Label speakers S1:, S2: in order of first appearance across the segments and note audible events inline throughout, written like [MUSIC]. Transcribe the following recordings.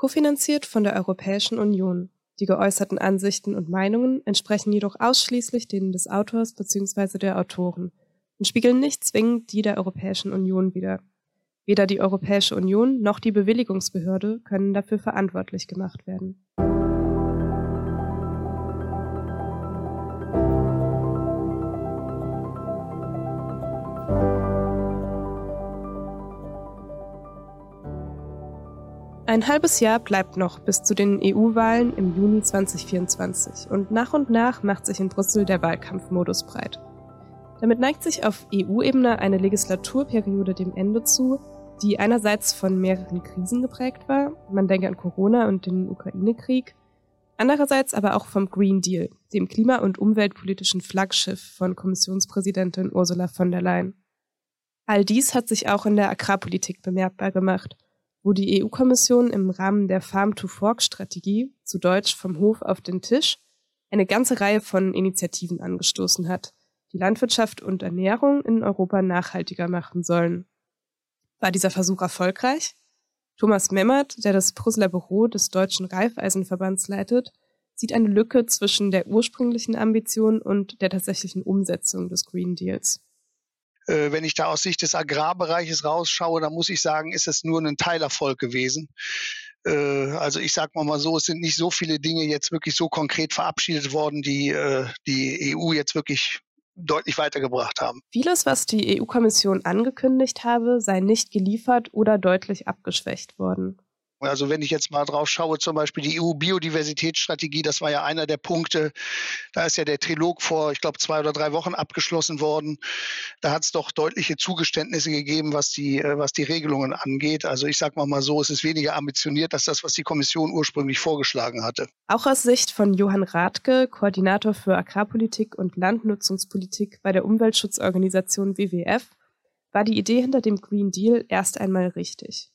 S1: kofinanziert von der Europäischen Union. Die geäußerten Ansichten und Meinungen entsprechen jedoch ausschließlich denen des Autors bzw. der Autoren und spiegeln nicht zwingend die der Europäischen Union wider. Weder die Europäische Union noch die Bewilligungsbehörde können dafür verantwortlich gemacht werden. Ein halbes Jahr bleibt noch bis zu den EU-Wahlen im Juni 2024 und nach und nach macht sich in Brüssel der Wahlkampfmodus breit. Damit neigt sich auf EU-Ebene eine Legislaturperiode dem Ende zu, die einerseits von mehreren Krisen geprägt war, man denke an Corona und den Ukraine-Krieg, andererseits aber auch vom Green Deal, dem klima- und umweltpolitischen Flaggschiff von Kommissionspräsidentin Ursula von der Leyen. All dies hat sich auch in der Agrarpolitik bemerkbar gemacht – wo die EU-Kommission im Rahmen der Farm-to-Fork-Strategie, zu Deutsch vom Hof auf den Tisch, eine ganze Reihe von Initiativen angestoßen hat, die Landwirtschaft und Ernährung in Europa nachhaltiger machen sollen. War dieser Versuch erfolgreich? Thomas Memmert, der das Brüsseler Büro des Deutschen Reifeisenverbands leitet, sieht eine Lücke zwischen der ursprünglichen Ambition und der tatsächlichen Umsetzung des Green Deals.
S2: Äh, wenn ich da aus Sicht des Agrarbereiches rausschaue, dann muss ich sagen, ist es nur ein Teilerfolg gewesen. Äh, also ich sage mal so, es sind nicht so viele Dinge jetzt wirklich so konkret verabschiedet worden, die äh, die EU jetzt wirklich deutlich weitergebracht haben.
S1: Vieles, was die EU-Kommission angekündigt habe, sei nicht geliefert oder deutlich abgeschwächt worden.
S2: Also wenn ich jetzt mal drauf schaue, zum Beispiel die EU-Biodiversitätsstrategie, das war ja einer der Punkte. Da ist ja der Trilog vor, ich glaube, zwei oder drei Wochen abgeschlossen worden. Da hat es doch deutliche Zugeständnisse gegeben, was die, äh, was die Regelungen angeht. Also ich sage mal mal so, es ist weniger ambitioniert als das, was die Kommission ursprünglich vorgeschlagen hatte.
S1: Auch aus Sicht von Johann Rathke, Koordinator für Agrarpolitik und Landnutzungspolitik bei der Umweltschutzorganisation WWF, war die Idee hinter dem Green Deal erst einmal richtig.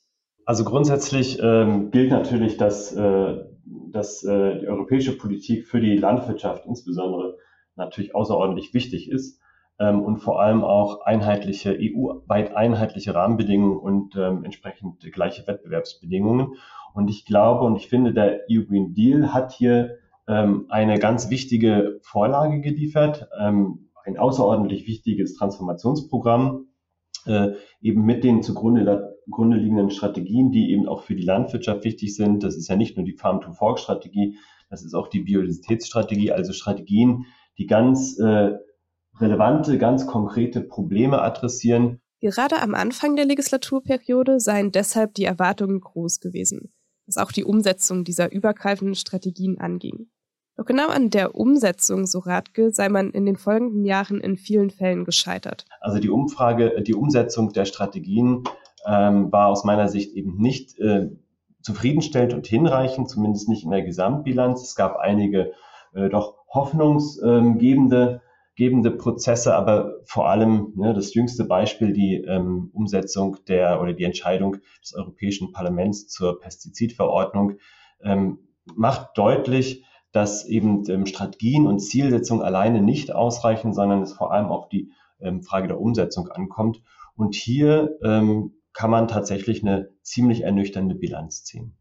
S3: Also grundsätzlich ähm, gilt natürlich, dass, äh, dass äh, die europäische Politik für die Landwirtschaft insbesondere natürlich außerordentlich wichtig ist ähm, und vor allem auch einheitliche, EU-weit einheitliche Rahmenbedingungen und ähm, entsprechend gleiche Wettbewerbsbedingungen. Und ich glaube und ich finde, der EU Green Deal hat hier ähm, eine ganz wichtige Vorlage geliefert, ähm, ein außerordentlich wichtiges Transformationsprogramm, äh, eben mit den zugrunde Grunde liegenden Strategien, die eben auch für die Landwirtschaft wichtig sind. Das ist ja nicht nur die Farm-to-Fork-Strategie, das ist auch die Biodiversitätsstrategie, also Strategien, die ganz äh, relevante, ganz konkrete Probleme adressieren.
S1: Gerade am Anfang der Legislaturperiode seien deshalb die Erwartungen groß gewesen, was auch die Umsetzung dieser übergreifenden Strategien anging. Doch genau an der Umsetzung, so Radke, sei man in den folgenden Jahren in vielen Fällen gescheitert.
S3: Also die Umfrage, die Umsetzung der Strategien ähm, war aus meiner Sicht eben nicht äh, zufriedenstellend und hinreichend, zumindest nicht in der Gesamtbilanz. Es gab einige äh, doch hoffnungsgebende gebende Prozesse, aber vor allem ne, das jüngste Beispiel, die ähm, Umsetzung der oder die Entscheidung des Europäischen Parlaments zur Pestizidverordnung, ähm, macht deutlich, dass eben ähm, Strategien und Zielsetzung alleine nicht ausreichen, sondern es vor allem auf die ähm, Frage der Umsetzung ankommt. Und hier ähm, kann man tatsächlich eine ziemlich ernüchternde Bilanz ziehen.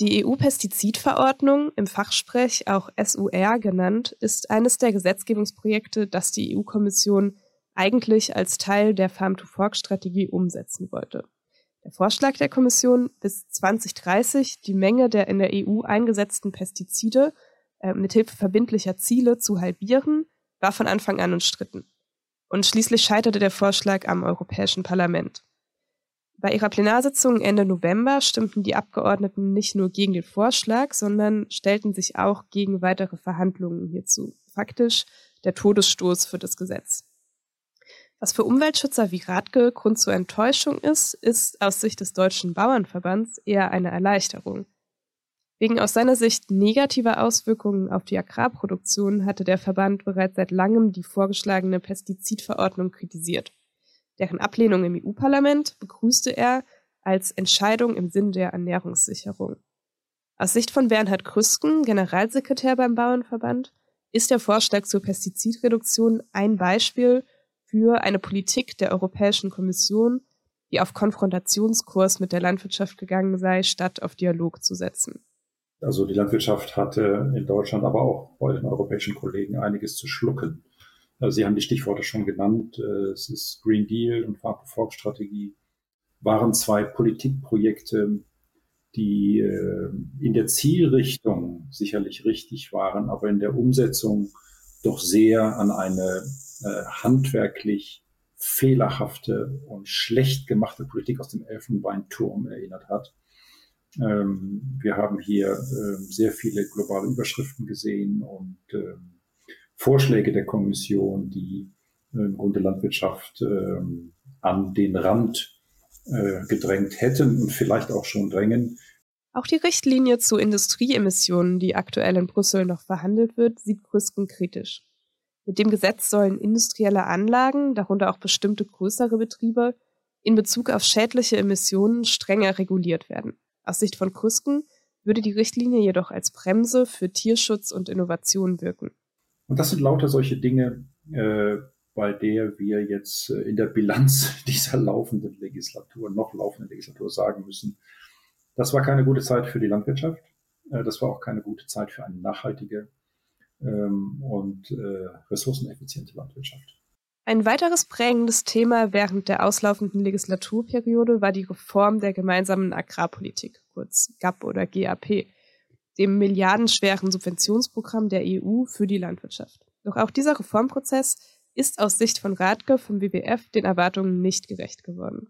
S1: Die EU-Pestizidverordnung, im Fachsprech auch SUR genannt, ist eines der Gesetzgebungsprojekte, das die EU-Kommission eigentlich als Teil der Farm-to-Fork-Strategie umsetzen wollte. Der Vorschlag der Kommission, bis 2030 die Menge der in der EU eingesetzten Pestizide äh, mithilfe verbindlicher Ziele zu halbieren, war von Anfang an umstritten. Und schließlich scheiterte der Vorschlag am Europäischen Parlament. Bei ihrer Plenarsitzung Ende November stimmten die Abgeordneten nicht nur gegen den Vorschlag, sondern stellten sich auch gegen weitere Verhandlungen hierzu. Faktisch der Todesstoß für das Gesetz. Was für Umweltschützer wie Radke Grund zur Enttäuschung ist, ist aus Sicht des Deutschen Bauernverbands eher eine Erleichterung. Wegen aus seiner Sicht negativer Auswirkungen auf die Agrarproduktion hatte der Verband bereits seit langem die vorgeschlagene Pestizidverordnung kritisiert. Deren Ablehnung im EU-Parlament begrüßte er als Entscheidung im Sinn der Ernährungssicherung. Aus Sicht von Bernhard Krüsken, Generalsekretär beim Bauernverband, ist der Vorschlag zur Pestizidreduktion ein Beispiel für eine Politik der Europäischen Kommission, die auf Konfrontationskurs mit der Landwirtschaft gegangen sei, statt auf Dialog zu setzen.
S4: Also die Landwirtschaft hatte in Deutschland, aber auch bei den europäischen Kollegen einiges zu schlucken. Also Sie haben die Stichworte schon genannt. Äh, es ist Green Deal und Farm-to-Fork-Strategie waren zwei Politikprojekte, die äh, in der Zielrichtung sicherlich richtig waren, aber in der Umsetzung doch sehr an eine äh, handwerklich fehlerhafte und schlecht gemachte Politik aus dem Elfenbeinturm erinnert hat. Ähm, wir haben hier äh, sehr viele globale Überschriften gesehen und äh, Vorschläge der Kommission, die äh, im Grunde Landwirtschaft ähm, an den Rand äh, gedrängt hätten und vielleicht auch schon drängen.
S1: Auch die Richtlinie zu Industrieemissionen, die aktuell in Brüssel noch verhandelt wird, sieht Krüsken kritisch. Mit dem Gesetz sollen industrielle Anlagen, darunter auch bestimmte größere Betriebe, in Bezug auf schädliche Emissionen strenger reguliert werden. Aus Sicht von Krüsken würde die Richtlinie jedoch als Bremse für Tierschutz und Innovation wirken.
S4: Und das sind lauter solche Dinge, äh, bei der wir jetzt äh, in der Bilanz [LAUGHS] dieser laufenden Legislatur, noch laufenden Legislatur sagen müssen, das war keine gute Zeit für die Landwirtschaft. Äh, das war auch keine gute Zeit für eine nachhaltige ähm, und äh, ressourceneffiziente Landwirtschaft.
S1: Ein weiteres prägendes Thema während der auslaufenden Legislaturperiode war die Reform der gemeinsamen Agrarpolitik, kurz GAP oder GAP, dem milliardenschweren Subventionsprogramm der EU für die Landwirtschaft. Doch auch dieser Reformprozess ist aus Sicht von Radke vom WWF den Erwartungen nicht gerecht geworden.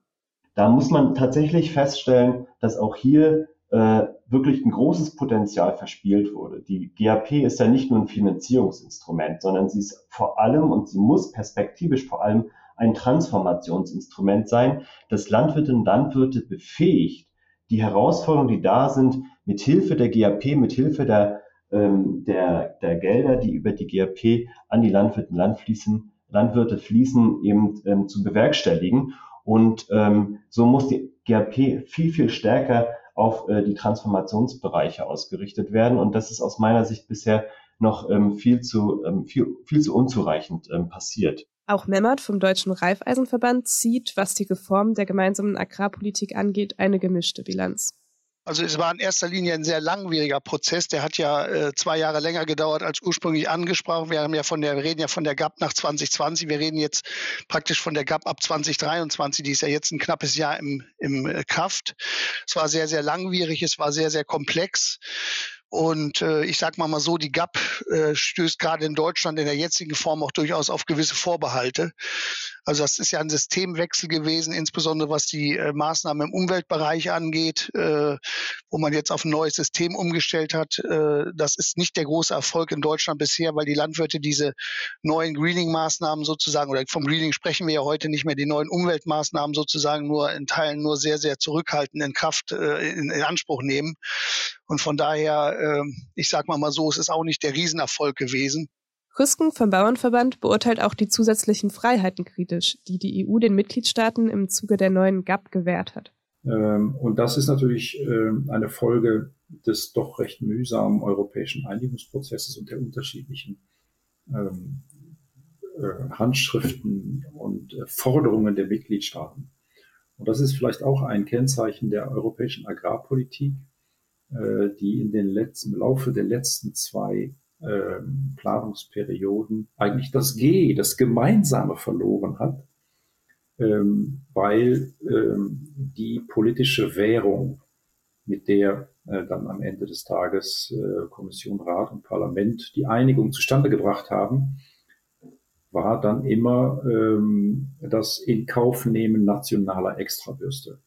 S3: Da muss man tatsächlich feststellen, dass auch hier äh, wirklich ein großes Potenzial verspielt wurde. Die GAP ist ja nicht nur ein Finanzierungsinstrument, sondern sie ist vor allem und sie muss perspektivisch vor allem ein Transformationsinstrument sein, das Landwirtinnen und Landwirte befähigt, die Herausforderungen, die da sind, mit Hilfe der GAP, mit Hilfe der, ähm, der, der Gelder, die über die GAP an die Landwirte, Land fließen, Landwirte fließen, eben ähm, zu bewerkstelligen. Und ähm, so muss die GAP viel, viel stärker auf äh, die Transformationsbereiche ausgerichtet werden. Und das ist aus meiner Sicht bisher noch ähm, viel, zu, ähm, viel, viel zu unzureichend ähm, passiert.
S1: Auch Memmert vom Deutschen Reifeisenverband zieht, was die Reform der gemeinsamen Agrarpolitik angeht, eine gemischte Bilanz.
S2: Also es war in erster Linie ein sehr langwieriger Prozess. Der hat ja äh, zwei Jahre länger gedauert als ursprünglich angesprochen. Wir haben ja von der, wir reden ja von der GAP nach 2020. Wir reden jetzt praktisch von der GAP ab 2023. Die ist ja jetzt ein knappes Jahr im, im äh, Kraft. Es war sehr, sehr langwierig. Es war sehr, sehr komplex. Und äh, ich sage mal mal so, die GAP äh, stößt gerade in Deutschland in der jetzigen Form auch durchaus auf gewisse Vorbehalte. Also das ist ja ein Systemwechsel gewesen, insbesondere was die äh, Maßnahmen im Umweltbereich angeht, äh, wo man jetzt auf ein neues System umgestellt hat. Äh, das ist nicht der große Erfolg in Deutschland bisher, weil die Landwirte diese neuen Greening-Maßnahmen sozusagen, oder vom Greening sprechen wir ja heute nicht mehr, die neuen Umweltmaßnahmen sozusagen nur in Teilen nur sehr, sehr zurückhaltend in Kraft äh, in, in Anspruch nehmen. Und von daher, äh, ich sage mal mal so, es ist auch nicht der Riesenerfolg gewesen.
S1: Rüsken vom Bauernverband beurteilt auch die zusätzlichen Freiheiten kritisch, die die EU den Mitgliedstaaten im Zuge der neuen GAP gewährt hat.
S4: Ähm, und das ist natürlich ähm, eine Folge des doch recht mühsamen europäischen Einigungsprozesses und der unterschiedlichen ähm, äh, Handschriften und äh, Forderungen der Mitgliedstaaten. Und das ist vielleicht auch ein Kennzeichen der europäischen Agrarpolitik, äh, die in den letzten, im Laufe der letzten zwei ähm, Planungsperioden eigentlich das G, das Gemeinsame verloren hat, ähm, weil ähm, die politische Währung, mit der äh, dann am Ende des Tages äh, Kommission, Rat und Parlament die Einigung zustande gebracht haben, war dann immer ähm, das Inkaufnehmen nationaler Extrabürste.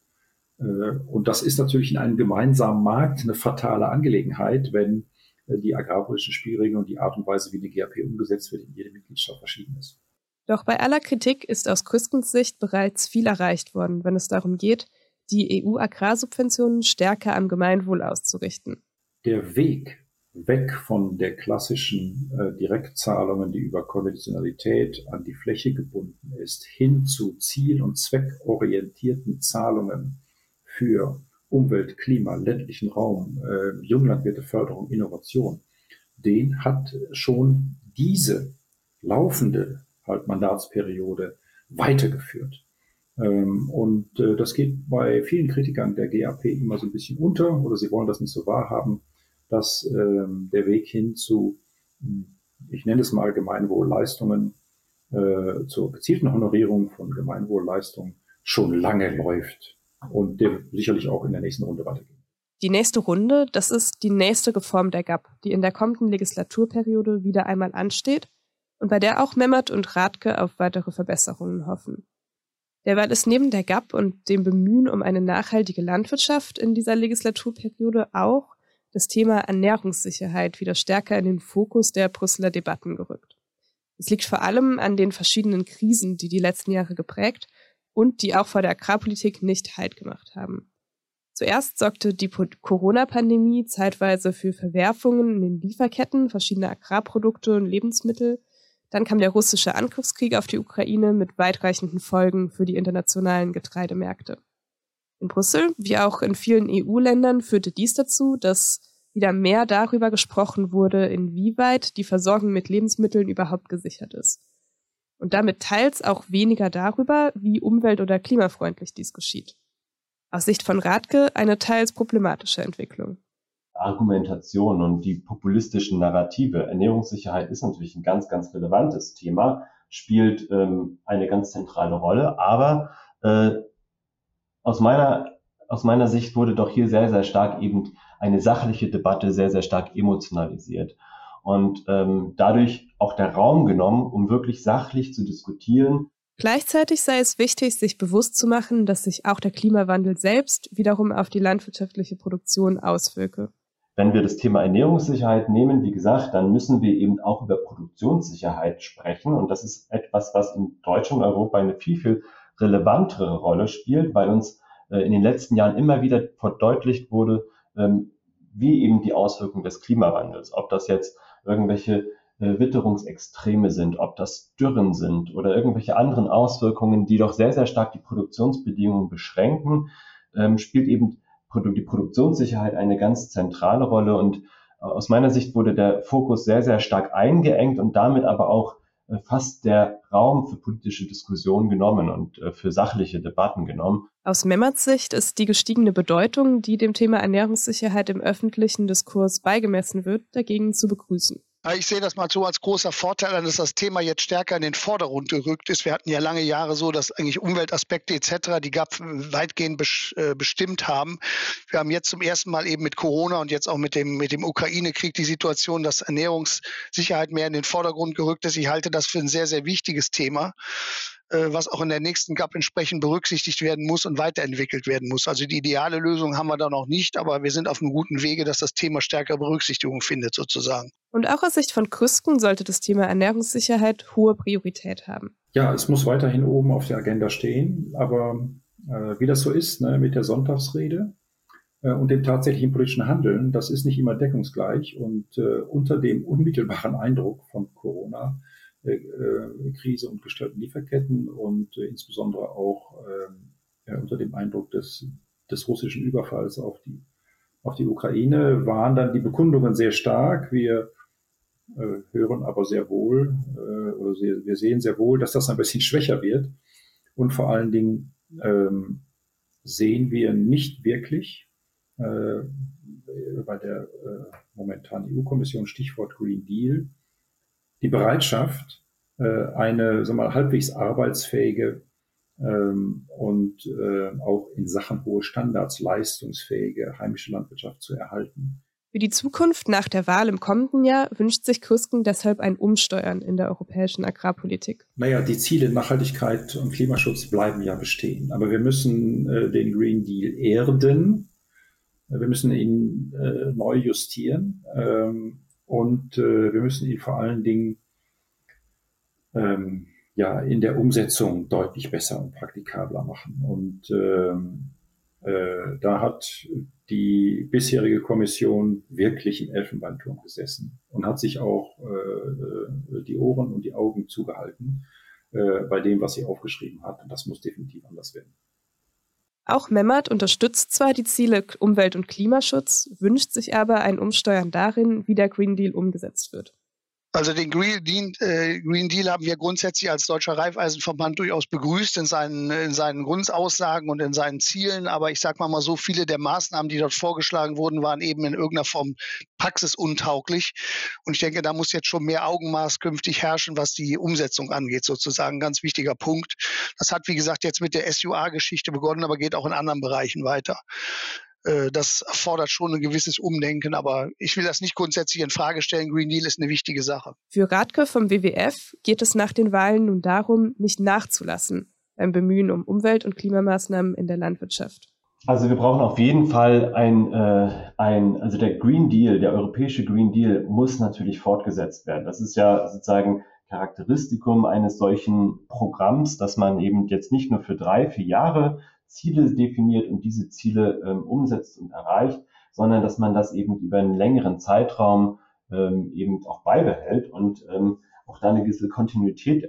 S4: Äh, und das ist natürlich in einem gemeinsamen Markt eine fatale Angelegenheit, wenn äh, die agrarpolitischen Spielregeln und die Art und Weise, wie die GAP umgesetzt wird, in jedem Mitgliedstaat verschieden ist.
S1: Doch bei aller Kritik ist aus Küskens Sicht bereits viel erreicht worden, wenn es darum geht, die EU-Agrarsubventionen stärker am Gemeinwohl auszurichten.
S4: Der Weg weg von der klassischen äh, Direktzahlungen, die über Konditionalität an die Fläche gebunden ist, hin zu ziel- und zweckorientierten Zahlungen für Umwelt, Klima, ländlichen Raum, äh, Junglandwirteförderung, Innovation, den hat schon diese laufende halt Mandatsperiode weitergeführt. Ähm, und äh, das geht bei vielen Kritikern der GAP immer so ein bisschen unter oder sie wollen das nicht so wahrhaben, dass ähm, der Weg hin zu, hm, ich nenne es mal Gemeinwohlleistungen, äh, zur gezielten Honorierung von Gemeinwohlleistungen schon lange läuft und der sicherlich auch in der nächsten Runde weitergeht.
S1: Die nächste Runde, das ist die nächste Reform der GAP, die in der kommenden Legislaturperiode wieder einmal ansteht und bei der auch Memmert und Radke auf weitere Verbesserungen hoffen. Derweil ist neben der GAP und dem Bemühen um eine nachhaltige Landwirtschaft in dieser Legislaturperiode auch das Thema Ernährungssicherheit wieder stärker in den Fokus der Brüsseler Debatten gerückt. Es liegt vor allem an den verschiedenen Krisen, die die letzten Jahre geprägt und die auch vor der Agrarpolitik nicht Halt gemacht haben. Zuerst sorgte die Corona-Pandemie zeitweise für Verwerfungen in den Lieferketten verschiedener Agrarprodukte und Lebensmittel dann kam der russische Angriffskrieg auf die Ukraine mit weitreichenden Folgen für die internationalen Getreidemärkte. In Brüssel, wie auch in vielen EU-Ländern, führte dies dazu, dass wieder mehr darüber gesprochen wurde, inwieweit die Versorgung mit Lebensmitteln überhaupt gesichert ist. Und damit teils auch weniger darüber, wie umwelt- oder klimafreundlich dies geschieht. Aus Sicht von Radke eine teils problematische Entwicklung.
S3: Argumentation und die populistischen Narrative. Ernährungssicherheit ist natürlich ein ganz, ganz relevantes Thema, spielt ähm, eine ganz zentrale Rolle, aber äh, aus meiner aus meiner Sicht wurde doch hier sehr, sehr stark eben eine sachliche Debatte sehr, sehr stark emotionalisiert und ähm, dadurch auch der Raum genommen, um wirklich sachlich zu diskutieren.
S1: Gleichzeitig sei es wichtig, sich bewusst zu machen, dass sich auch der Klimawandel selbst wiederum auf die landwirtschaftliche Produktion auswirke.
S3: Wenn wir das Thema Ernährungssicherheit nehmen, wie gesagt, dann müssen wir eben auch über Produktionssicherheit sprechen. Und das ist etwas, was in Deutschland und Europa eine viel, viel relevantere Rolle spielt, weil uns äh, in den letzten Jahren immer wieder verdeutlicht wurde, ähm, wie eben die Auswirkungen des Klimawandels, ob das jetzt irgendwelche äh, Witterungsextreme sind, ob das Dürren sind oder irgendwelche anderen Auswirkungen, die doch sehr, sehr stark die Produktionsbedingungen beschränken, ähm, spielt eben die Produktionssicherheit eine ganz zentrale Rolle. Und äh, aus meiner Sicht wurde der Fokus sehr, sehr stark eingeengt und damit aber auch fast der Raum für politische Diskussionen genommen und äh, für sachliche Debatten genommen.
S1: Aus Memmerts Sicht ist die gestiegene Bedeutung, die dem Thema Ernährungssicherheit im öffentlichen Diskurs beigemessen wird, dagegen zu begrüßen.
S2: Ich sehe das mal so als großer Vorteil an, dass das Thema jetzt stärker in den Vordergrund gerückt ist. Wir hatten ja lange Jahre so, dass eigentlich Umweltaspekte etc. die GAP weitgehend äh, bestimmt haben. Wir haben jetzt zum ersten Mal eben mit Corona und jetzt auch mit dem, mit dem Ukraine-Krieg die Situation, dass Ernährungssicherheit mehr in den Vordergrund gerückt ist. Ich halte das für ein sehr, sehr wichtiges Thema. Äh, was auch in der nächsten GAP entsprechend berücksichtigt werden muss und weiterentwickelt werden muss. Also die ideale Lösung haben wir da noch nicht, aber wir sind auf einem guten Wege, dass das Thema stärker Berücksichtigung findet sozusagen.
S1: Und auch aus Sicht von Krüsken sollte das Thema Ernährungssicherheit hohe Priorität haben.
S4: Ja, es muss weiterhin oben auf der Agenda stehen, aber äh, wie das so ist ne, mit der Sonntagsrede, äh, und dem tatsächlichen politischen Handeln, das ist nicht immer deckungsgleich. Und äh, unter dem unmittelbaren Eindruck von Corona äh, Krise und gestörten Lieferketten und äh, insbesondere auch äh, unter dem Eindruck des, des russischen Überfalls auf die, auf die Ukraine waren dann die Bekundungen sehr stark. Wir äh, hören aber sehr wohl äh, oder sehr, wir sehen sehr wohl, dass das ein bisschen [LAUGHS] schwächer wird. Und vor allen Dingen ähm, sehen wir nicht wirklich äh, bei der äh, momentanen EU-Kommission Stichwort Green Deal die Bereitschaft, äh, eine sagen wir mal, halbwegs arbeitsfähige ähm, und äh, auch in Sachen hohe Standards leistungsfähige heimische Landwirtschaft zu erhalten.
S1: Für die Zukunft nach der Wahl im kommenden Jahr wünscht sich Krüsken deshalb ein Umsteuern in der europäischen Agrarpolitik.
S4: Naja, die Ziele Nachhaltigkeit und Klimaschutz bleiben ja bestehen. Aber wir müssen äh, den Green Deal erden. Wir müssen ihn äh, neu justieren. Ähm, und äh, wir müssen ihn vor allen Dingen ähm, ja in der Umsetzung deutlich besser und praktikabler machen. Und ähm, äh, da hat die bisherige Kommission wirklich im Elfenbeinturm gesessen und hat sich auch äh, die Ohren und die Augen zugehalten äh, bei dem, was sie aufgeschrieben hat. Und das muss definitiv anders werden.
S1: Auch Memmert unterstützt zwar die Ziele Umwelt- und Klimaschutz, wünscht sich aber ein Umsteuern darin, wie der Green Deal umgesetzt wird.
S2: Also den Green Deal, äh, Green Deal, haben wir grundsätzlich als Deutscher Reifeisenverband durchaus begrüßt in seinen, in seinen Grundaussagen und in seinen Zielen. Aber ich sage mal, mal so, viele der Maßnahmen, die dort vorgeschlagen wurden, waren eben in irgendeiner Form praxisuntauglich. Und ich denke, da muss jetzt schon mehr Augenmaß künftig herrschen, was die Umsetzung angeht, sozusagen. Ganz wichtiger Punkt. Das hat, wie gesagt, jetzt mit der SUA-Geschichte begonnen, aber geht auch in anderen Bereichen weiter. Äh, das erfordert schon ein gewisses Umdenken, aber ich will das nicht grundsätzlich in Frage stellen. Green Deal ist eine wichtige Sache.
S1: Für Radke vom WWF geht es nach den Wahlen nun darum, nicht nachzulassen beim Bemühen um Umwelt- und Klimamaßnahmen in der Landwirtschaft.
S3: Also wir brauchen auf jeden Fall ein, äh, ein, also der Green Deal, der europäische Green Deal muss natürlich fortgesetzt werden. Das ist ja sozusagen Charakteristikum eines solchen Programms, dass man eben jetzt nicht nur für drei, vier Jahre Ziele definiert und diese Ziele ähm, umsetzt und erreicht, sondern dass man das eben über einen längeren Zeitraum ähm, eben auch beibehält und ähm, auch da eine gewisse Kontinuität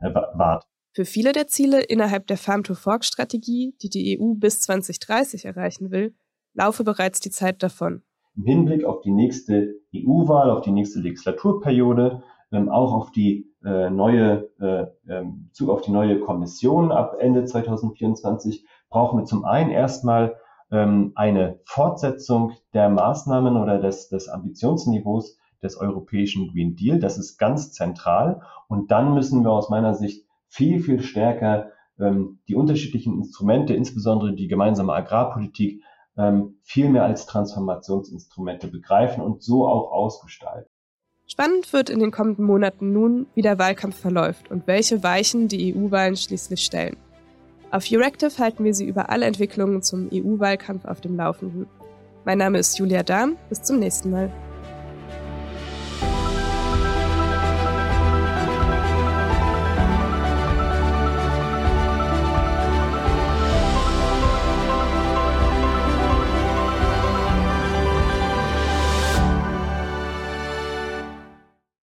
S3: erwartet.
S1: Für viele der Ziele innerhalb der Farm-to-Fork-Strategie, die die EU bis 2030 erreichen will, laufe bereits die Zeit davon.
S3: Im Hinblick auf die nächste EU-Wahl, auf die nächste Legislaturperiode, ähm, auch auf die äh, neue äh, Zug auf die neue Kommission ab Ende 2024 brauchen wir zum einen erstmal ähm, eine Fortsetzung der Maßnahmen oder des, des Ambitionsniveaus des europäischen Green Deal. Das ist ganz zentral. Und dann müssen wir aus meiner Sicht viel, viel stärker ähm, die unterschiedlichen Instrumente, insbesondere die gemeinsame Agrarpolitik, ähm, viel mehr als Transformationsinstrumente begreifen und so auch ausgestalten.
S1: Spannend wird in den kommenden Monaten nun, wie der Wahlkampf verläuft und welche Weichen die EU-Wahlen schließlich stellen. Auf Euractiv halten wir Sie über alle Entwicklungen zum EU-Wahlkampf auf dem Laufenden. Mein Name ist Julia Dahm. Bis zum nächsten Mal.